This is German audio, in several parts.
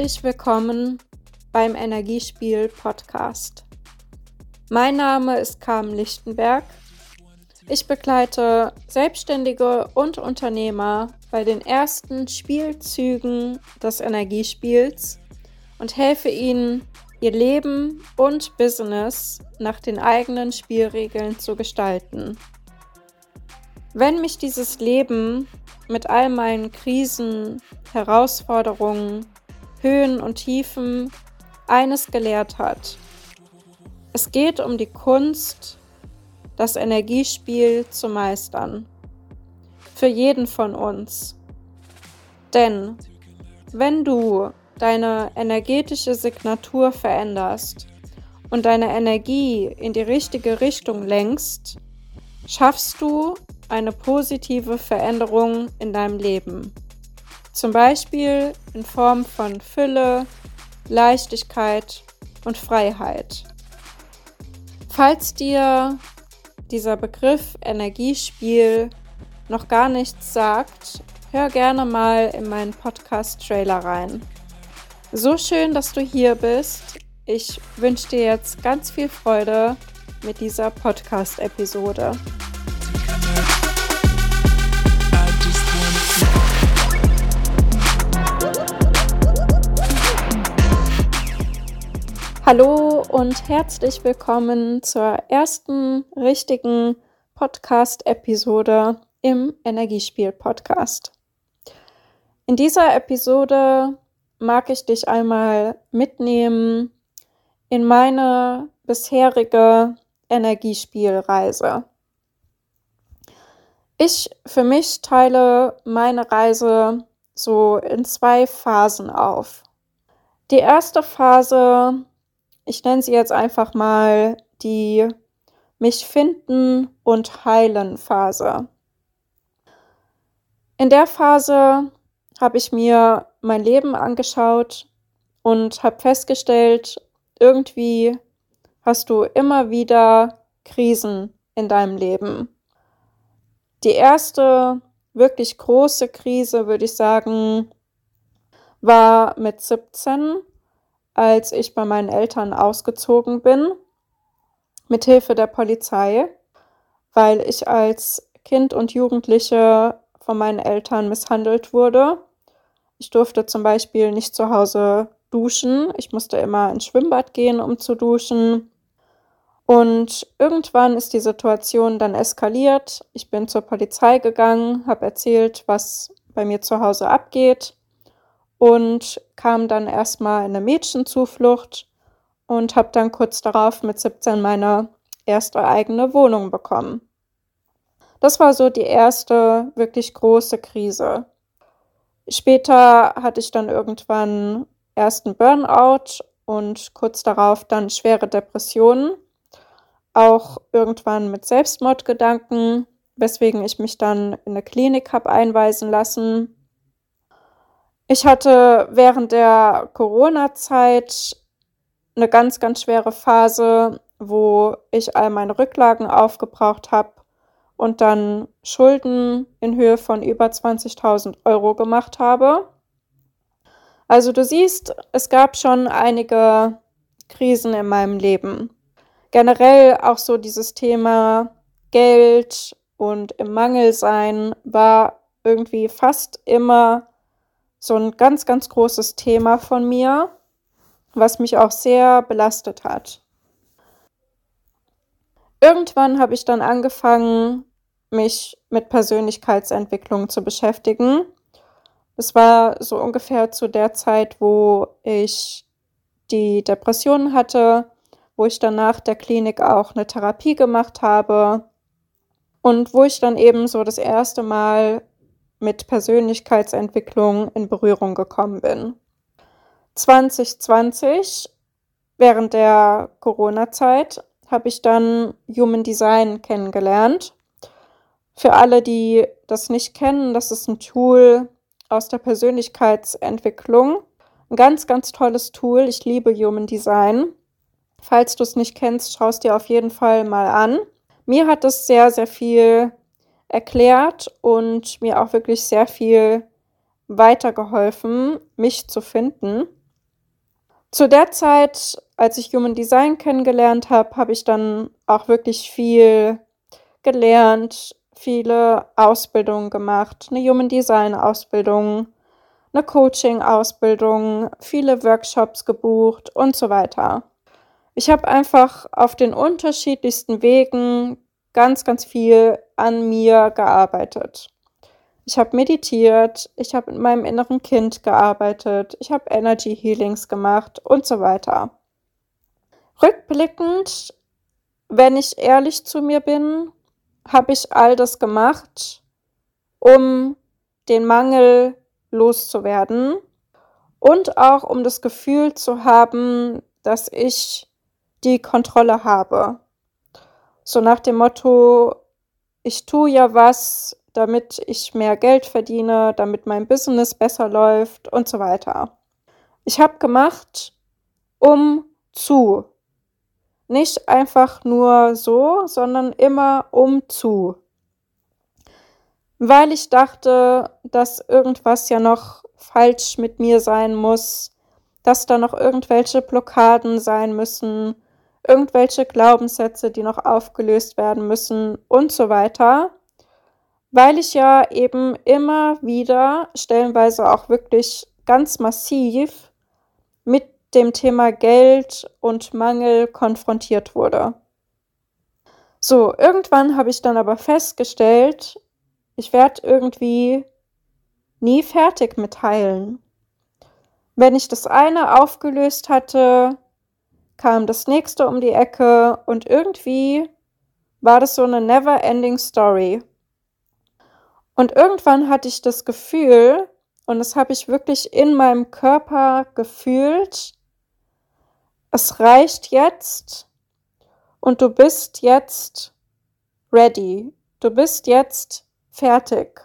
Herzlich willkommen beim Energiespiel Podcast. Mein Name ist Carmen Lichtenberg. Ich begleite Selbstständige und Unternehmer bei den ersten Spielzügen des Energiespiels und helfe ihnen, ihr Leben und Business nach den eigenen Spielregeln zu gestalten. Wenn mich dieses Leben mit all meinen Krisen, Herausforderungen, Höhen und Tiefen eines gelehrt hat. Es geht um die Kunst, das Energiespiel zu meistern. Für jeden von uns. Denn wenn du deine energetische Signatur veränderst und deine Energie in die richtige Richtung lenkst, schaffst du eine positive Veränderung in deinem Leben. Zum Beispiel in Form von Fülle, Leichtigkeit und Freiheit. Falls dir dieser Begriff Energiespiel noch gar nichts sagt, hör gerne mal in meinen Podcast-Trailer rein. So schön, dass du hier bist. Ich wünsche dir jetzt ganz viel Freude mit dieser Podcast-Episode. Hallo und herzlich willkommen zur ersten richtigen Podcast-Episode im Energiespiel-Podcast. In dieser Episode mag ich dich einmal mitnehmen in meine bisherige Energiespielreise. Ich für mich teile meine Reise so in zwei Phasen auf. Die erste Phase ich nenne sie jetzt einfach mal die mich finden und heilen Phase. In der Phase habe ich mir mein Leben angeschaut und habe festgestellt, irgendwie hast du immer wieder Krisen in deinem Leben. Die erste wirklich große Krise, würde ich sagen, war mit 17 als ich bei meinen Eltern ausgezogen bin, mit Hilfe der Polizei, weil ich als Kind und Jugendliche von meinen Eltern misshandelt wurde. Ich durfte zum Beispiel nicht zu Hause duschen. Ich musste immer ins Schwimmbad gehen, um zu duschen. Und irgendwann ist die Situation dann eskaliert. Ich bin zur Polizei gegangen, habe erzählt, was bei mir zu Hause abgeht und kam dann erstmal in eine Mädchenzuflucht und habe dann kurz darauf mit 17 meine erste eigene Wohnung bekommen. Das war so die erste wirklich große Krise. Später hatte ich dann irgendwann ersten Burnout und kurz darauf dann schwere Depressionen, auch irgendwann mit Selbstmordgedanken, weswegen ich mich dann in eine Klinik habe einweisen lassen ich hatte während der Corona-Zeit eine ganz, ganz schwere Phase, wo ich all meine Rücklagen aufgebraucht habe und dann Schulden in Höhe von über 20.000 Euro gemacht habe. Also du siehst, es gab schon einige Krisen in meinem Leben. Generell auch so dieses Thema Geld und im Mangel sein war irgendwie fast immer so ein ganz, ganz großes Thema von mir, was mich auch sehr belastet hat. Irgendwann habe ich dann angefangen, mich mit Persönlichkeitsentwicklung zu beschäftigen. Es war so ungefähr zu der Zeit, wo ich die Depressionen hatte, wo ich dann nach der Klinik auch eine Therapie gemacht habe und wo ich dann eben so das erste Mal mit Persönlichkeitsentwicklung in Berührung gekommen bin. 2020, während der Corona-Zeit, habe ich dann Human Design kennengelernt. Für alle, die das nicht kennen, das ist ein Tool aus der Persönlichkeitsentwicklung. Ein ganz, ganz tolles Tool. Ich liebe Human Design. Falls du es nicht kennst, schau es dir auf jeden Fall mal an. Mir hat es sehr, sehr viel erklärt und mir auch wirklich sehr viel weitergeholfen, mich zu finden. Zu der Zeit, als ich Human Design kennengelernt habe, habe ich dann auch wirklich viel gelernt, viele Ausbildungen gemacht, eine Human Design Ausbildung, eine Coaching Ausbildung, viele Workshops gebucht und so weiter. Ich habe einfach auf den unterschiedlichsten Wegen ganz, ganz viel an mir gearbeitet. Ich habe meditiert, ich habe mit meinem inneren Kind gearbeitet, ich habe Energy Healings gemacht und so weiter. Rückblickend, wenn ich ehrlich zu mir bin, habe ich all das gemacht, um den Mangel loszuwerden und auch um das Gefühl zu haben, dass ich die Kontrolle habe. So nach dem Motto, ich tue ja was, damit ich mehr Geld verdiene, damit mein Business besser läuft und so weiter. Ich habe gemacht, um zu. Nicht einfach nur so, sondern immer um zu. Weil ich dachte, dass irgendwas ja noch falsch mit mir sein muss, dass da noch irgendwelche Blockaden sein müssen, irgendwelche Glaubenssätze, die noch aufgelöst werden müssen und so weiter weil ich ja eben immer wieder, stellenweise auch wirklich ganz massiv mit dem Thema Geld und Mangel konfrontiert wurde. So, irgendwann habe ich dann aber festgestellt, ich werde irgendwie nie fertig mit Heilen. Wenn ich das eine aufgelöst hatte, kam das nächste um die Ecke und irgendwie war das so eine never-ending Story. Und irgendwann hatte ich das Gefühl, und das habe ich wirklich in meinem Körper gefühlt, es reicht jetzt und du bist jetzt ready. Du bist jetzt fertig.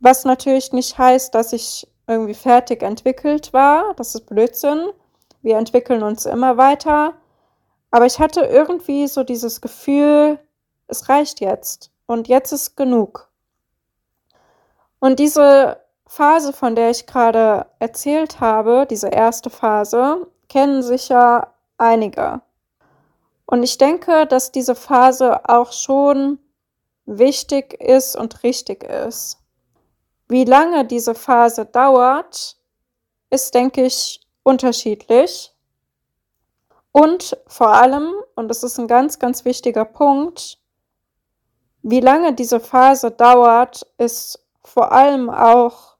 Was natürlich nicht heißt, dass ich irgendwie fertig entwickelt war. Das ist Blödsinn. Wir entwickeln uns immer weiter. Aber ich hatte irgendwie so dieses Gefühl, es reicht jetzt und jetzt ist genug. Und diese Phase, von der ich gerade erzählt habe, diese erste Phase, kennen sicher einige. Und ich denke, dass diese Phase auch schon wichtig ist und richtig ist. Wie lange diese Phase dauert, ist, denke ich, unterschiedlich. Und vor allem, und das ist ein ganz, ganz wichtiger Punkt, wie lange diese Phase dauert, ist vor allem auch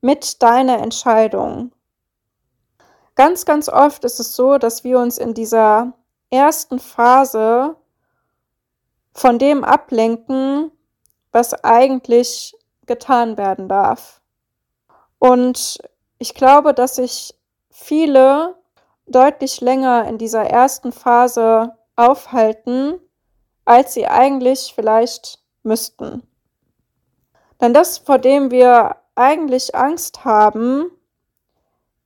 mit deiner Entscheidung. Ganz, ganz oft ist es so, dass wir uns in dieser ersten Phase von dem ablenken, was eigentlich getan werden darf. Und ich glaube, dass sich viele deutlich länger in dieser ersten Phase aufhalten, als sie eigentlich vielleicht müssten. Denn das, vor dem wir eigentlich Angst haben,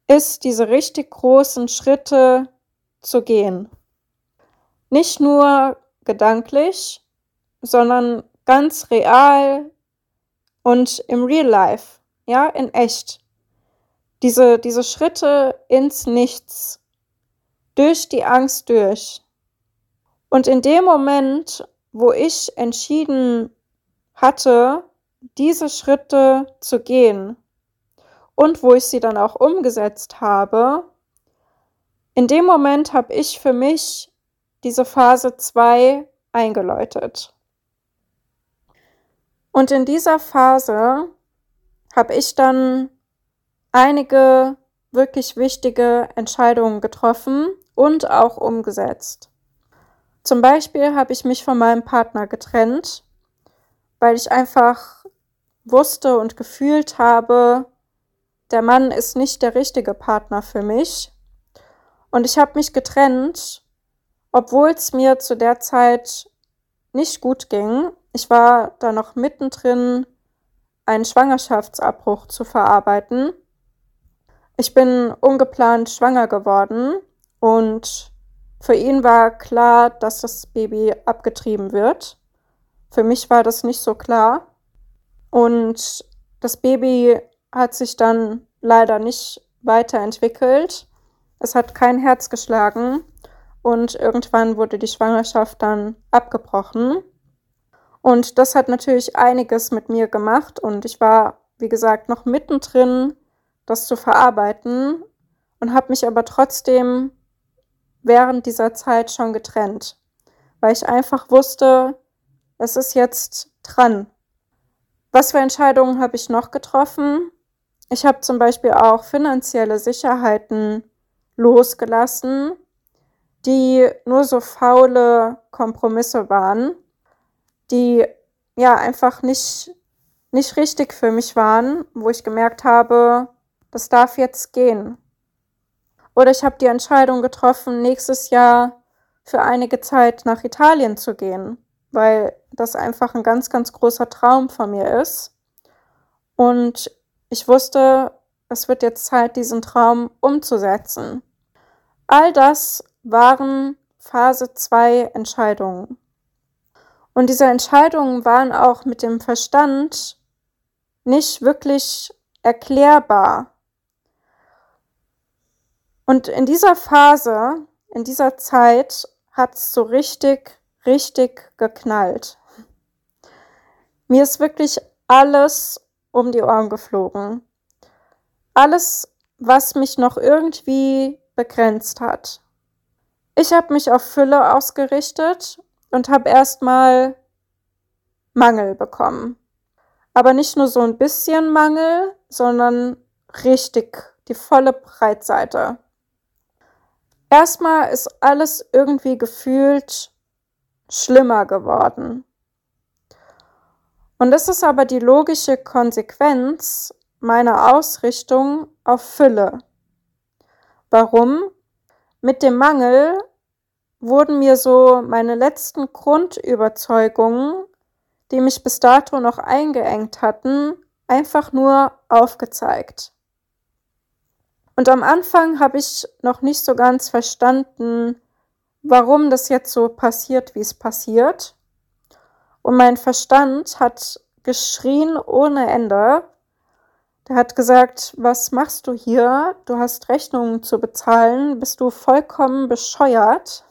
ist diese richtig großen Schritte zu gehen. Nicht nur gedanklich, sondern ganz real und im Real Life, ja, in echt. Diese, diese Schritte ins Nichts, durch die Angst durch. Und in dem Moment, wo ich entschieden hatte, diese Schritte zu gehen und wo ich sie dann auch umgesetzt habe, in dem Moment habe ich für mich diese Phase 2 eingeläutet. Und in dieser Phase habe ich dann einige wirklich wichtige Entscheidungen getroffen und auch umgesetzt. Zum Beispiel habe ich mich von meinem Partner getrennt, weil ich einfach wusste und gefühlt habe, der Mann ist nicht der richtige Partner für mich. Und ich habe mich getrennt, obwohl es mir zu der Zeit nicht gut ging. Ich war da noch mittendrin, einen Schwangerschaftsabbruch zu verarbeiten. Ich bin ungeplant schwanger geworden und für ihn war klar, dass das Baby abgetrieben wird. Für mich war das nicht so klar. Und das Baby hat sich dann leider nicht weiterentwickelt. Es hat kein Herz geschlagen und irgendwann wurde die Schwangerschaft dann abgebrochen. Und das hat natürlich einiges mit mir gemacht und ich war, wie gesagt, noch mittendrin, das zu verarbeiten und habe mich aber trotzdem während dieser Zeit schon getrennt, weil ich einfach wusste, es ist jetzt dran. Was für Entscheidungen habe ich noch getroffen? Ich habe zum Beispiel auch finanzielle Sicherheiten losgelassen, die nur so faule Kompromisse waren, die ja einfach nicht, nicht richtig für mich waren, wo ich gemerkt habe, das darf jetzt gehen. Oder ich habe die Entscheidung getroffen, nächstes Jahr für einige Zeit nach Italien zu gehen, weil das einfach ein ganz, ganz großer Traum von mir ist. Und ich wusste, es wird jetzt Zeit, diesen Traum umzusetzen. All das waren Phase 2 Entscheidungen. Und diese Entscheidungen waren auch mit dem Verstand nicht wirklich erklärbar. Und in dieser Phase, in dieser Zeit, hat es so richtig, richtig geknallt. Mir ist wirklich alles um die Ohren geflogen. Alles, was mich noch irgendwie begrenzt hat. Ich habe mich auf Fülle ausgerichtet und habe erstmal Mangel bekommen. Aber nicht nur so ein bisschen Mangel, sondern richtig die volle Breitseite. Erstmal ist alles irgendwie gefühlt schlimmer geworden. Und das ist aber die logische Konsequenz meiner Ausrichtung auf Fülle. Warum? Mit dem Mangel wurden mir so meine letzten Grundüberzeugungen, die mich bis dato noch eingeengt hatten, einfach nur aufgezeigt. Und am Anfang habe ich noch nicht so ganz verstanden, warum das jetzt so passiert, wie es passiert. Und mein Verstand hat geschrien ohne Ende, der hat gesagt, was machst du hier? Du hast Rechnungen zu bezahlen, bist du vollkommen bescheuert.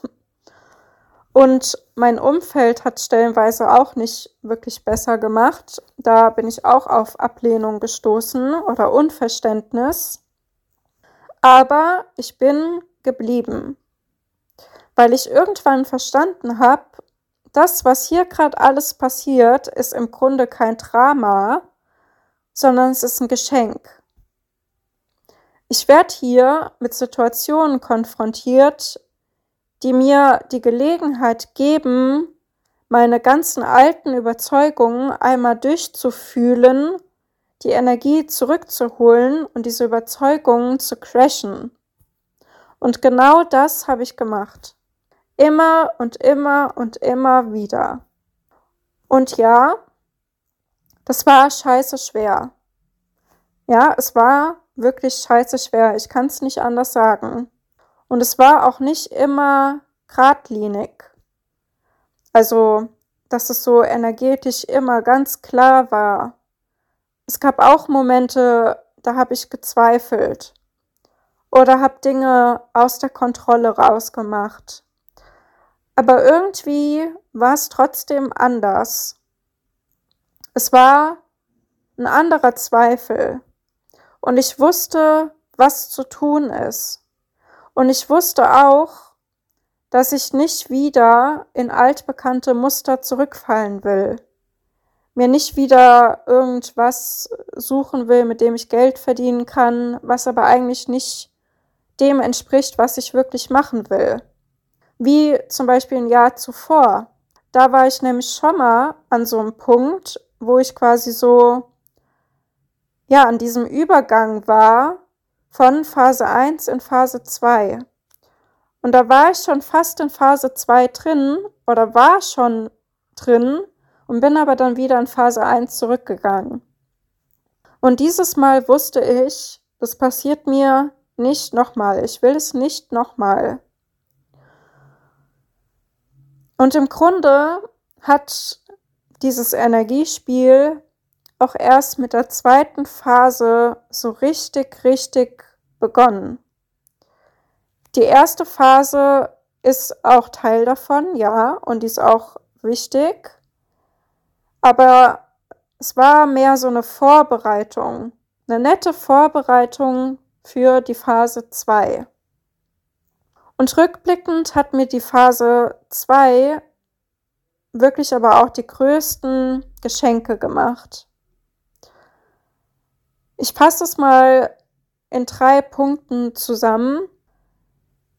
Und mein Umfeld hat stellenweise auch nicht wirklich besser gemacht. Da bin ich auch auf Ablehnung gestoßen oder Unverständnis. Aber ich bin geblieben, weil ich irgendwann verstanden habe, das, was hier gerade alles passiert, ist im Grunde kein Drama, sondern es ist ein Geschenk. Ich werde hier mit Situationen konfrontiert, die mir die Gelegenheit geben, meine ganzen alten Überzeugungen einmal durchzufühlen, die Energie zurückzuholen und diese Überzeugungen zu crashen. Und genau das habe ich gemacht. Immer und immer und immer wieder. Und ja, das war scheiße schwer. Ja, es war wirklich scheiße schwer. Ich kann es nicht anders sagen. Und es war auch nicht immer geradlinig. Also, dass es so energetisch immer ganz klar war. Es gab auch Momente, da habe ich gezweifelt oder habe Dinge aus der Kontrolle rausgemacht. Aber irgendwie war es trotzdem anders. Es war ein anderer Zweifel. Und ich wusste, was zu tun ist. Und ich wusste auch, dass ich nicht wieder in altbekannte Muster zurückfallen will. Mir nicht wieder irgendwas suchen will, mit dem ich Geld verdienen kann, was aber eigentlich nicht dem entspricht, was ich wirklich machen will. Wie zum Beispiel ein Jahr zuvor. Da war ich nämlich schon mal an so einem Punkt, wo ich quasi so, ja, an diesem Übergang war von Phase 1 in Phase 2. Und da war ich schon fast in Phase 2 drin oder war schon drin und bin aber dann wieder in Phase 1 zurückgegangen. Und dieses Mal wusste ich, das passiert mir nicht nochmal. Ich will es nicht nochmal. Und im Grunde hat dieses Energiespiel auch erst mit der zweiten Phase so richtig, richtig begonnen. Die erste Phase ist auch Teil davon, ja, und die ist auch wichtig. Aber es war mehr so eine Vorbereitung, eine nette Vorbereitung für die Phase 2. Und rückblickend hat mir die Phase 2 wirklich aber auch die größten Geschenke gemacht. Ich fasse es mal in drei Punkten zusammen,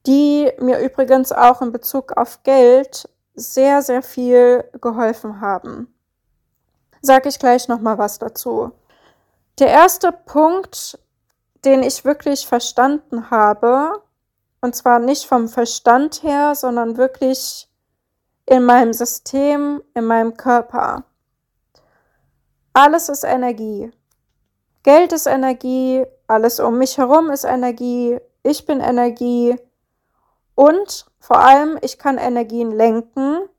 die mir übrigens auch in Bezug auf Geld sehr, sehr viel geholfen haben. Sage ich gleich noch mal was dazu. Der erste Punkt, den ich wirklich verstanden habe, und zwar nicht vom Verstand her, sondern wirklich in meinem System, in meinem Körper. Alles ist Energie. Geld ist Energie, alles um mich herum ist Energie, ich bin Energie und vor allem, ich kann Energien lenken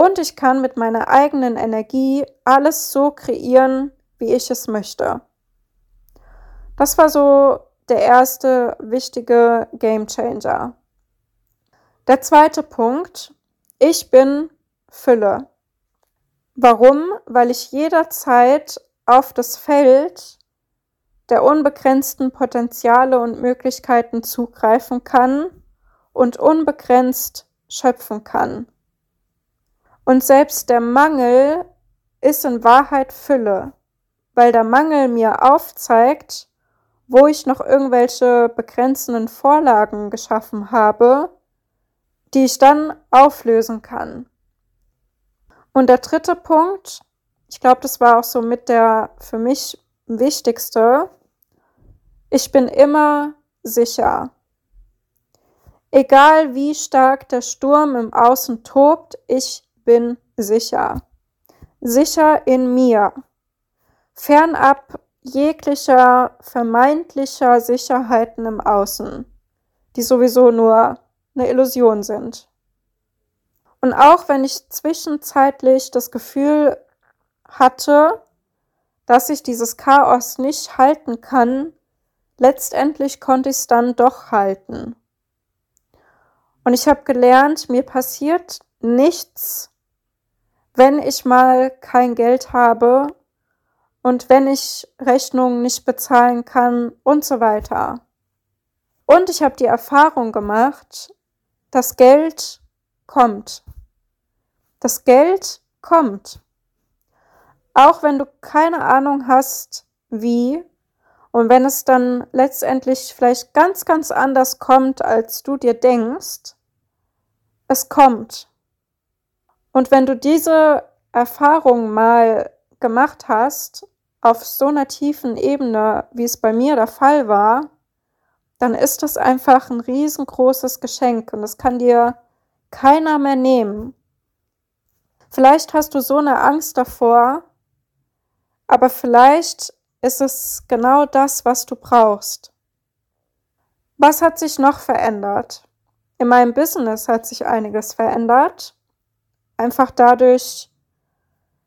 und ich kann mit meiner eigenen Energie alles so kreieren, wie ich es möchte. Das war so der erste wichtige Game Changer. Der zweite Punkt, ich bin Fülle. Warum? Weil ich jederzeit auf das Feld der unbegrenzten Potenziale und Möglichkeiten zugreifen kann und unbegrenzt schöpfen kann. Und selbst der Mangel ist in Wahrheit Fülle, weil der Mangel mir aufzeigt, wo ich noch irgendwelche begrenzenden Vorlagen geschaffen habe, die ich dann auflösen kann. Und der dritte Punkt, ich glaube, das war auch so mit der für mich wichtigste, ich bin immer sicher. Egal wie stark der Sturm im Außen tobt, ich bin sicher. Sicher in mir. Fernab jeglicher vermeintlicher Sicherheiten im Außen, die sowieso nur eine Illusion sind. Und auch wenn ich zwischenzeitlich das Gefühl hatte, dass ich dieses Chaos nicht halten kann, letztendlich konnte ich es dann doch halten. Und ich habe gelernt, mir passiert nichts, wenn ich mal kein Geld habe und wenn ich Rechnungen nicht bezahlen kann und so weiter. Und ich habe die Erfahrung gemacht, dass Geld kommt. Das Geld kommt. Auch wenn du keine Ahnung hast, wie und wenn es dann letztendlich vielleicht ganz, ganz anders kommt, als du dir denkst, es kommt. Und wenn du diese Erfahrung mal gemacht hast, auf so einer tiefen Ebene, wie es bei mir der Fall war, dann ist das einfach ein riesengroßes Geschenk und das kann dir keiner mehr nehmen. Vielleicht hast du so eine Angst davor, aber vielleicht ist es genau das, was du brauchst. Was hat sich noch verändert? In meinem Business hat sich einiges verändert. Einfach dadurch,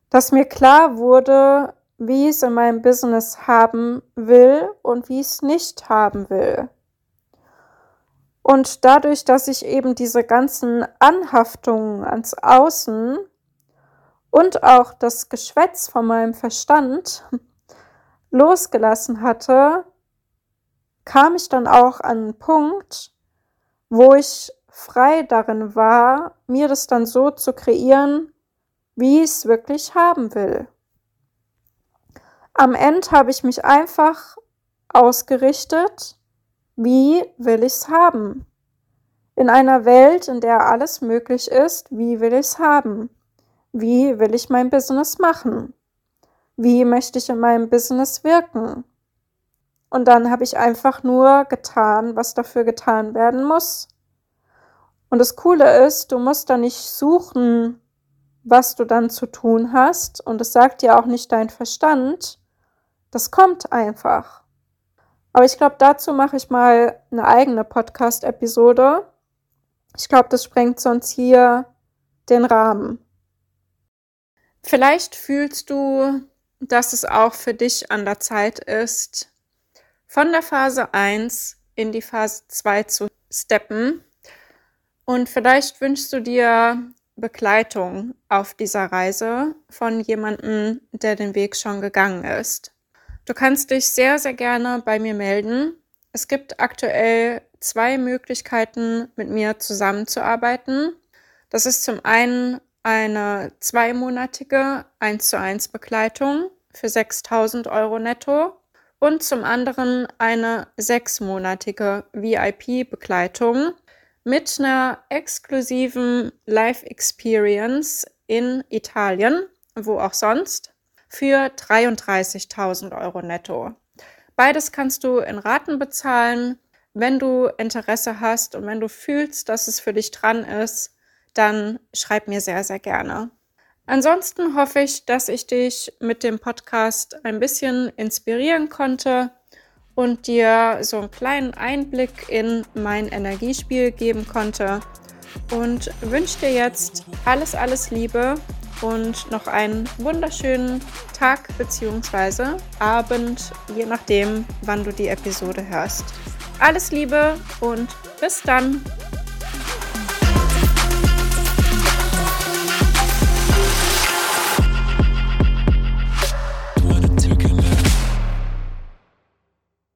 dass mir klar wurde, wie ich es in meinem Business haben will und wie ich es nicht haben will. Und dadurch, dass ich eben diese ganzen Anhaftungen ans Außen und auch das Geschwätz von meinem Verstand losgelassen hatte, kam ich dann auch an einen Punkt, wo ich frei darin war, mir das dann so zu kreieren, wie ich es wirklich haben will. Am Ende habe ich mich einfach ausgerichtet, wie will ich es haben. In einer Welt, in der alles möglich ist, wie will ich es haben? Wie will ich mein Business machen? Wie möchte ich in meinem Business wirken? Und dann habe ich einfach nur getan, was dafür getan werden muss. Und das Coole ist, du musst da nicht suchen, was du dann zu tun hast. Und es sagt dir auch nicht dein Verstand. Das kommt einfach. Aber ich glaube, dazu mache ich mal eine eigene Podcast-Episode. Ich glaube, das sprengt sonst hier den Rahmen. Vielleicht fühlst du dass es auch für dich an der Zeit ist, von der Phase 1 in die Phase 2 zu steppen. Und vielleicht wünschst du dir Begleitung auf dieser Reise von jemandem, der den Weg schon gegangen ist. Du kannst dich sehr, sehr gerne bei mir melden. Es gibt aktuell zwei Möglichkeiten, mit mir zusammenzuarbeiten. Das ist zum einen eine zweimonatige 1 zu 1 Begleitung für 6000 Euro netto und zum anderen eine sechsmonatige VIP-Begleitung mit einer exklusiven Live-Experience in Italien, wo auch sonst, für 33.000 Euro netto. Beides kannst du in Raten bezahlen. Wenn du Interesse hast und wenn du fühlst, dass es für dich dran ist, dann schreib mir sehr, sehr gerne. Ansonsten hoffe ich, dass ich dich mit dem Podcast ein bisschen inspirieren konnte und dir so einen kleinen Einblick in mein Energiespiel geben konnte und wünsche dir jetzt alles, alles Liebe und noch einen wunderschönen Tag bzw. Abend, je nachdem, wann du die Episode hörst. Alles Liebe und bis dann!